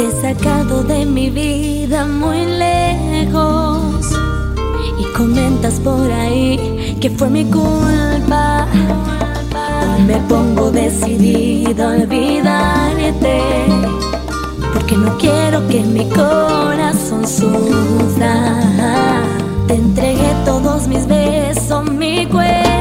Te he sacado de mi vida muy lejos y comentas por ahí que fue mi culpa. Me pongo decidido a olvidarte porque no quiero que mi corazón sufra. Te entregué todos mis besos, mi cuerpo.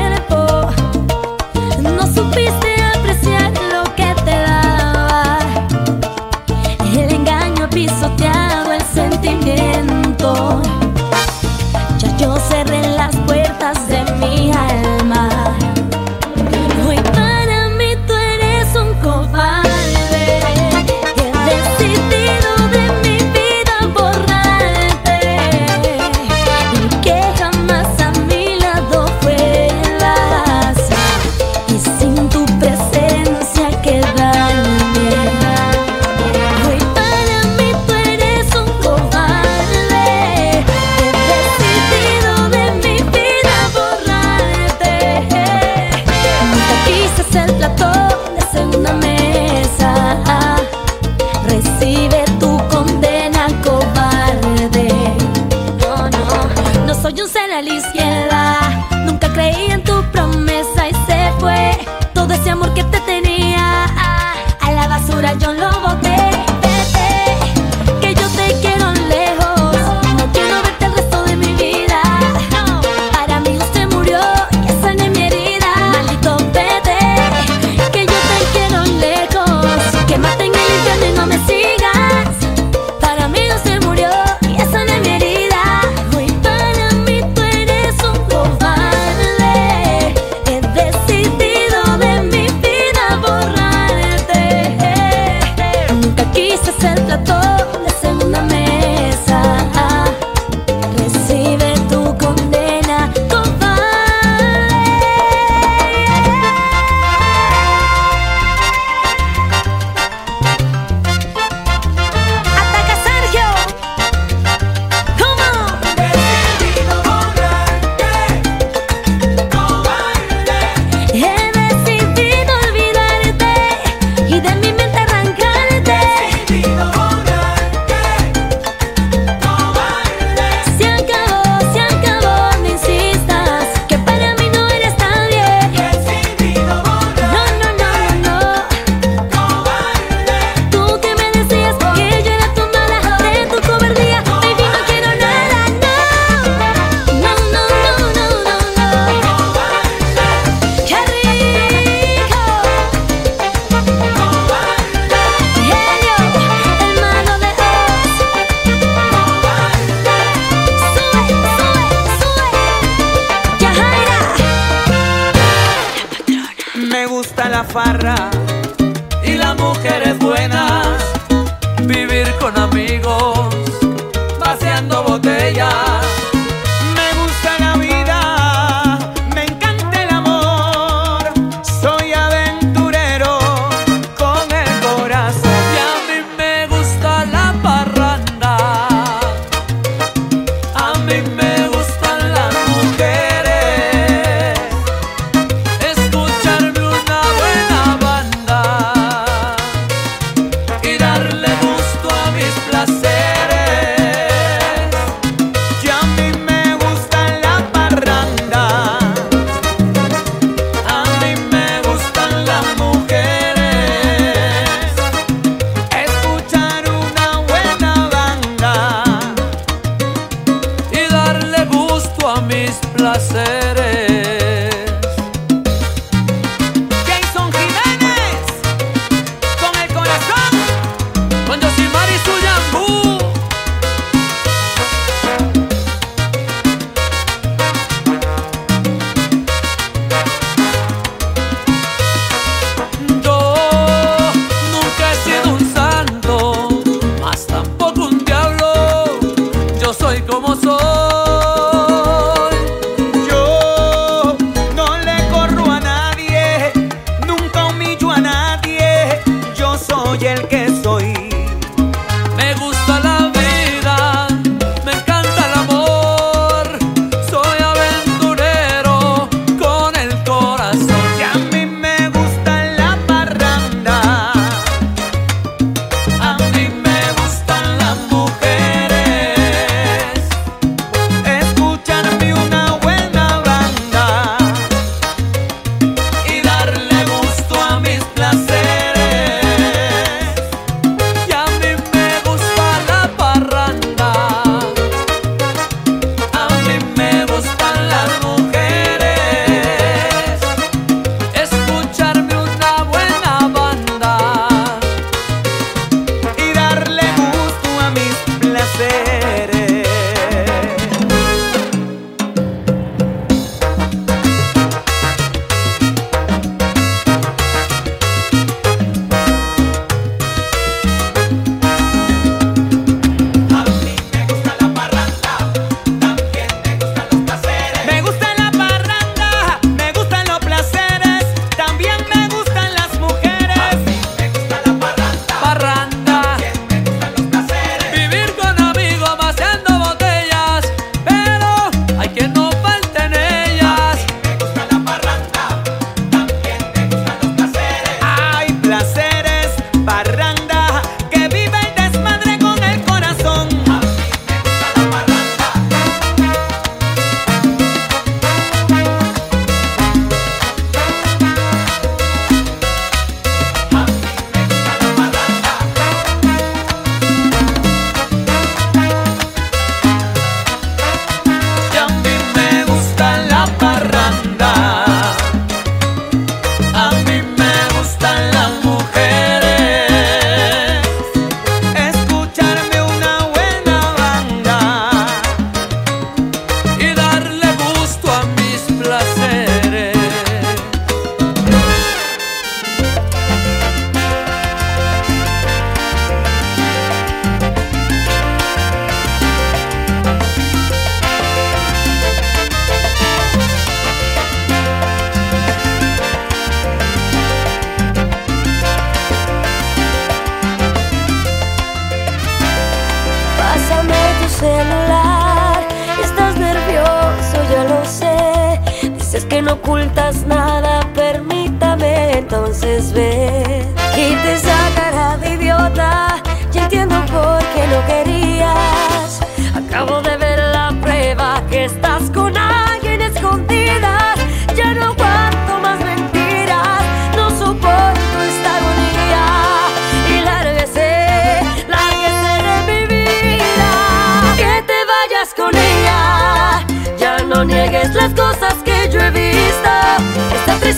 placer.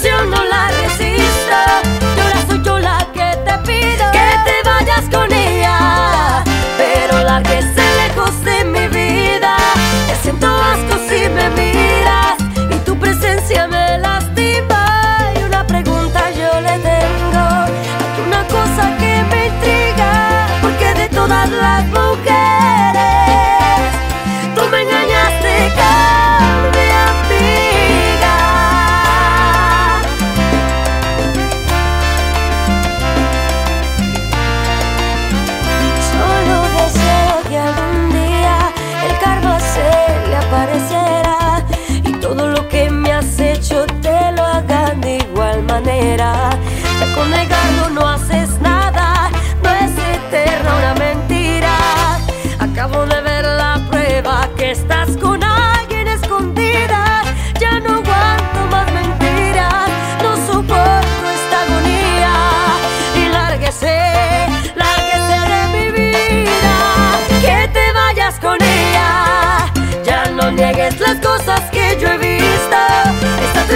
tentación no la resisto. Yo ahora soy yo la que te pido que te vayas con ella, pero la que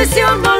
Cause you're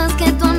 cosas que tú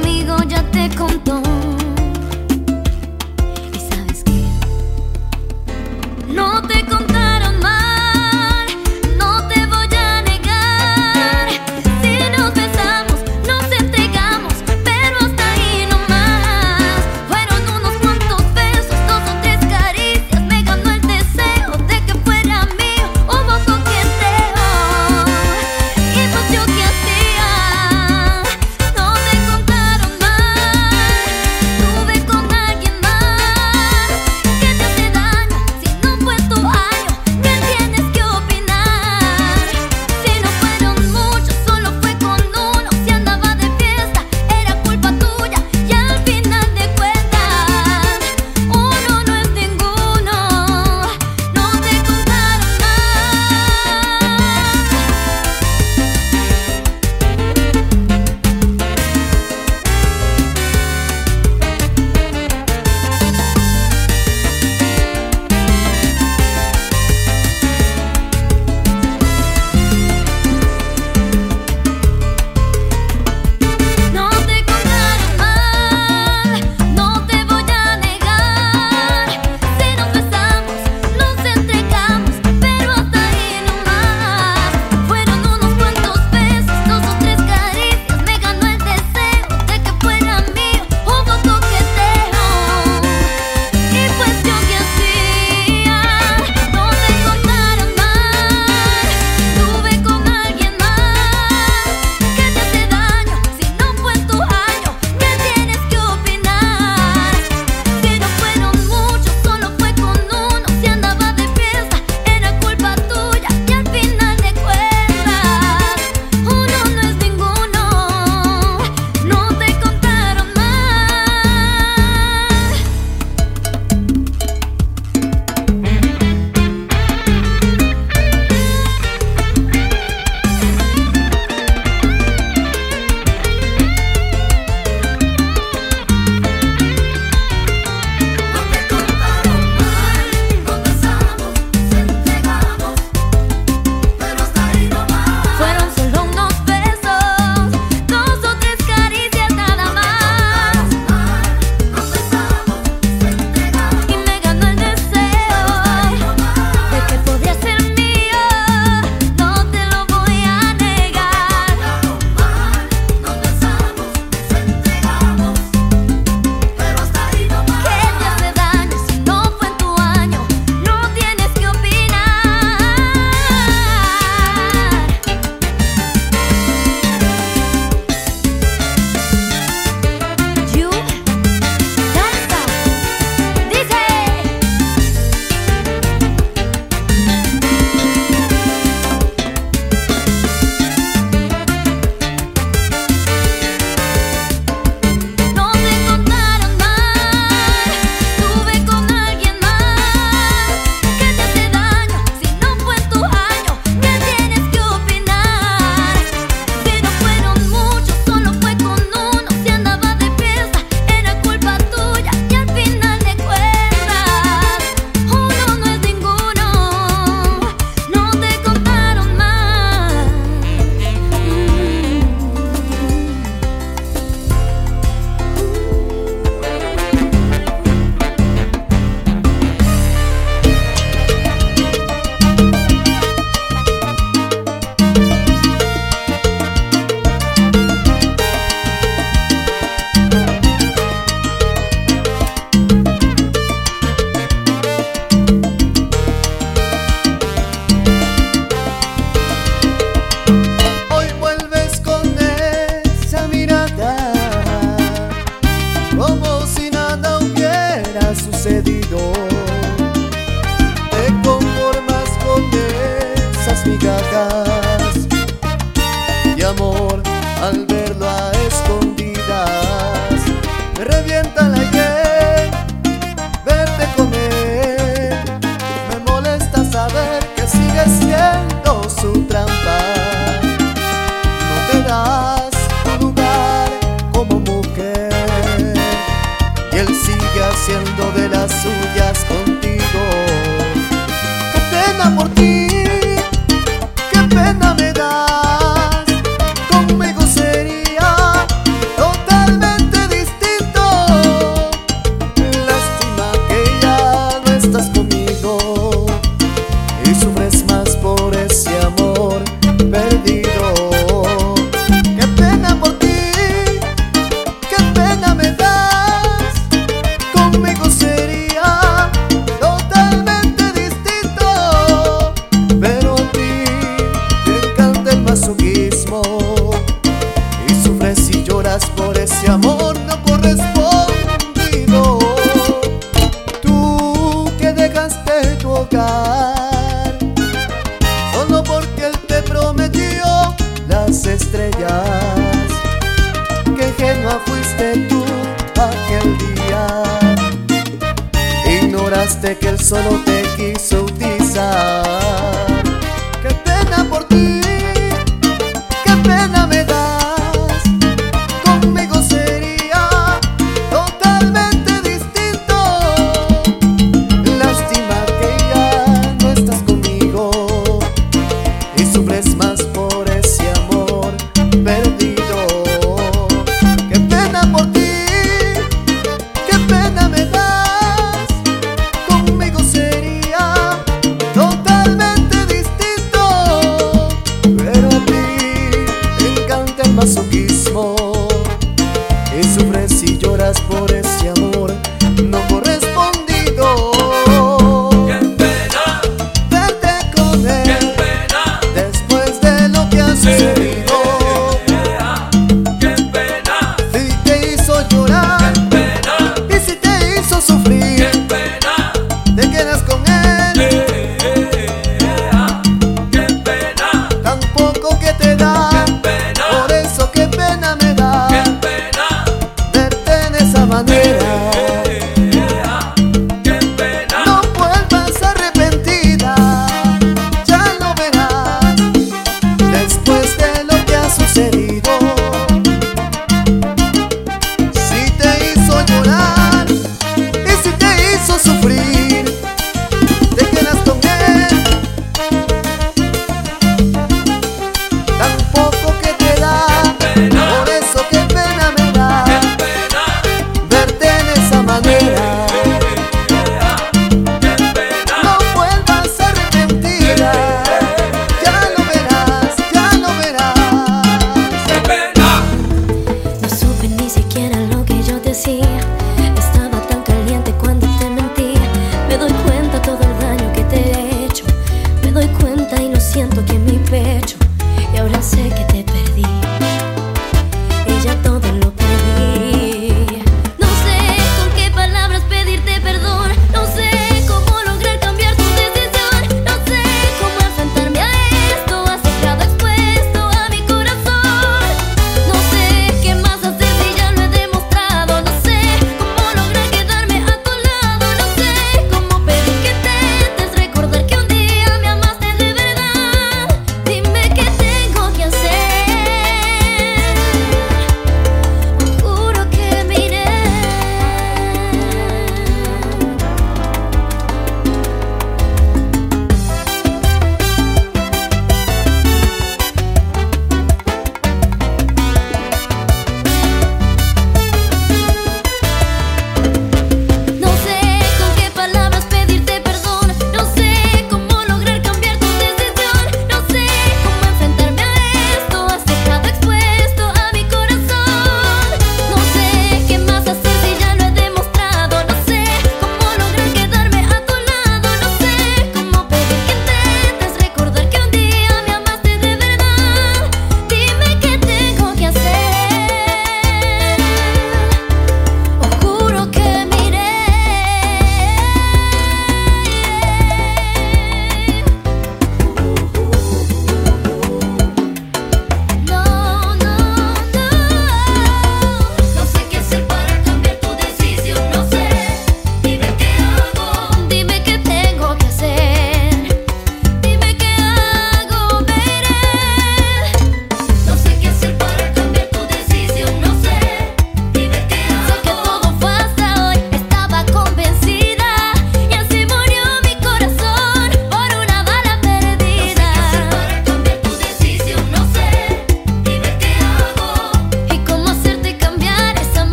Ignoraste que él solo te quiso utilizar.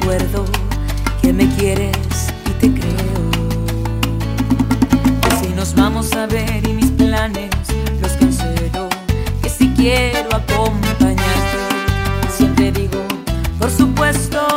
recuerdo que me quieres y te creo. Si nos vamos a ver y mis planes los cancelo, que si quiero acompañarte, siempre digo, por supuesto.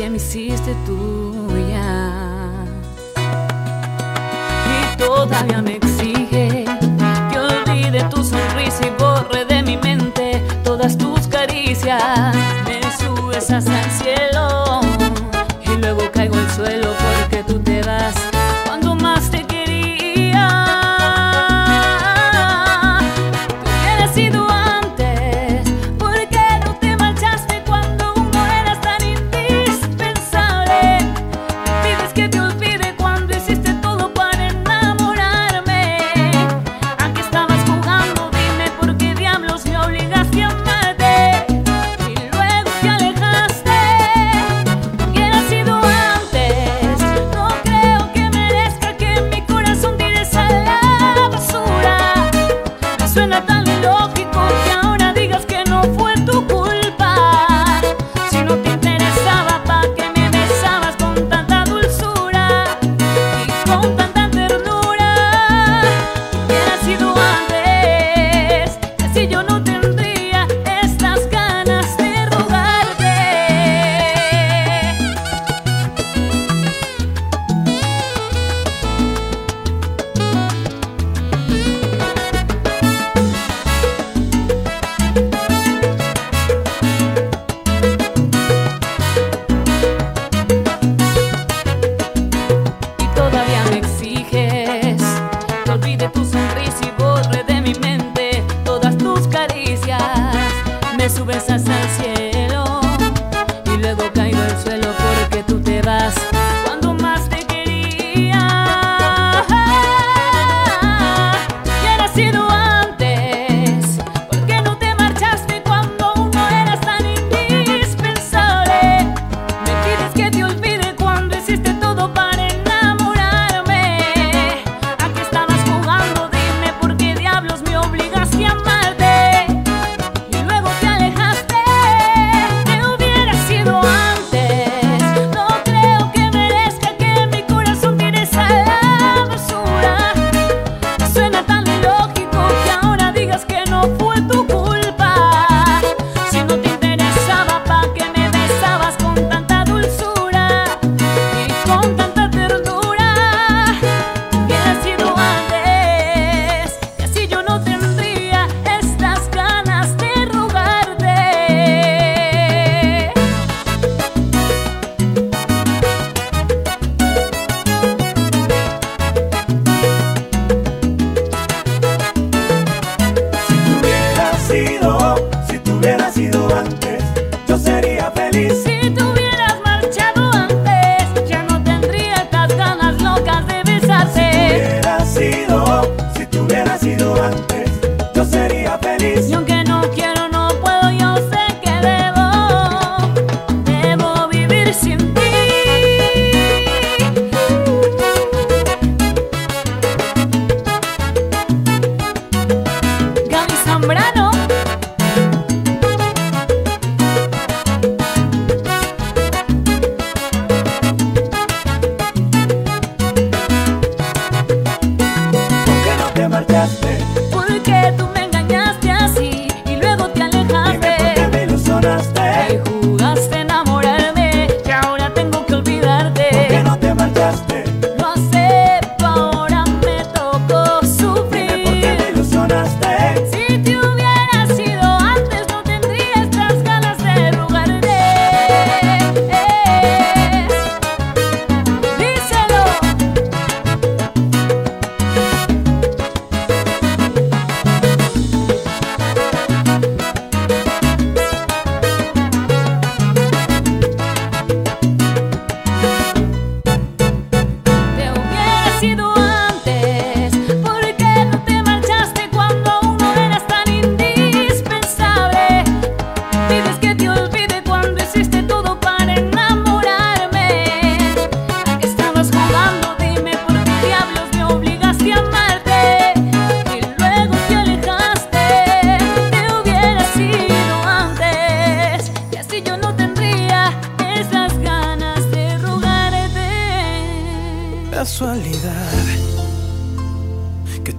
Que me hiciste tuya.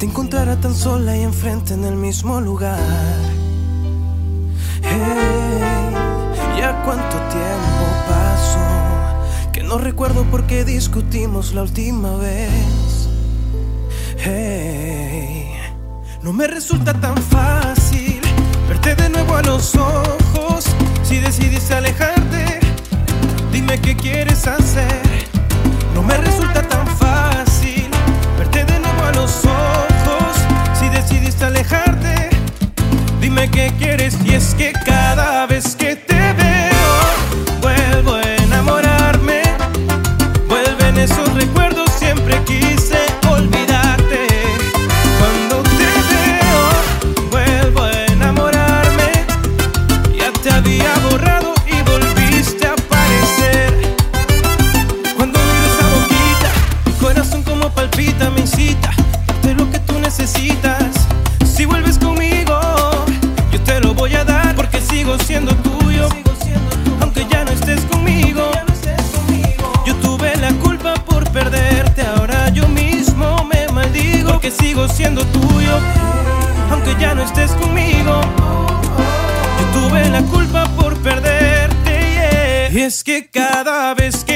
te encontrara tan sola y enfrente en el mismo lugar. Hey, ya cuánto tiempo pasó que no recuerdo por qué discutimos la última vez. Hey, no me resulta tan fácil verte de nuevo a los ojos. Si decidiste alejarte, dime qué quieres hacer. No me resulta tan fácil verte de nuevo a los ojos decidiste alejarte. Dime qué quieres y es que cada vez que te ya no estés conmigo. Yo tuve la culpa por perderte. Y es que cada vez que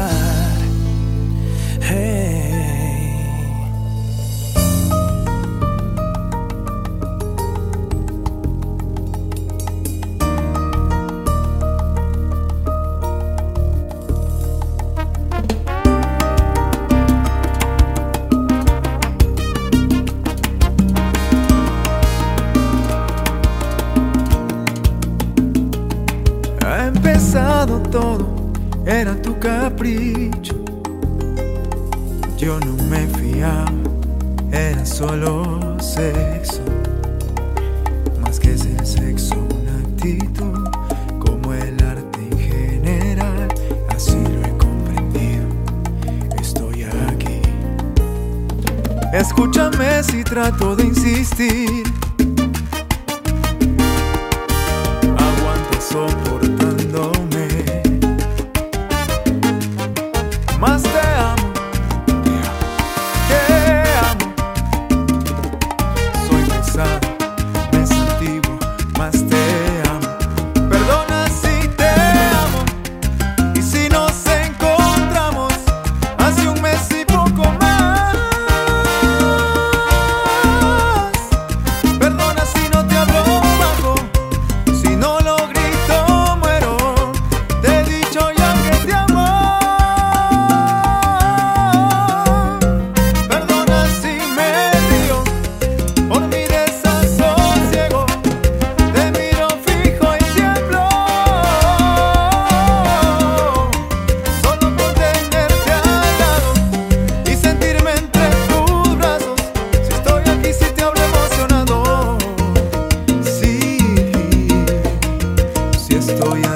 olvidar. Hey. Estoy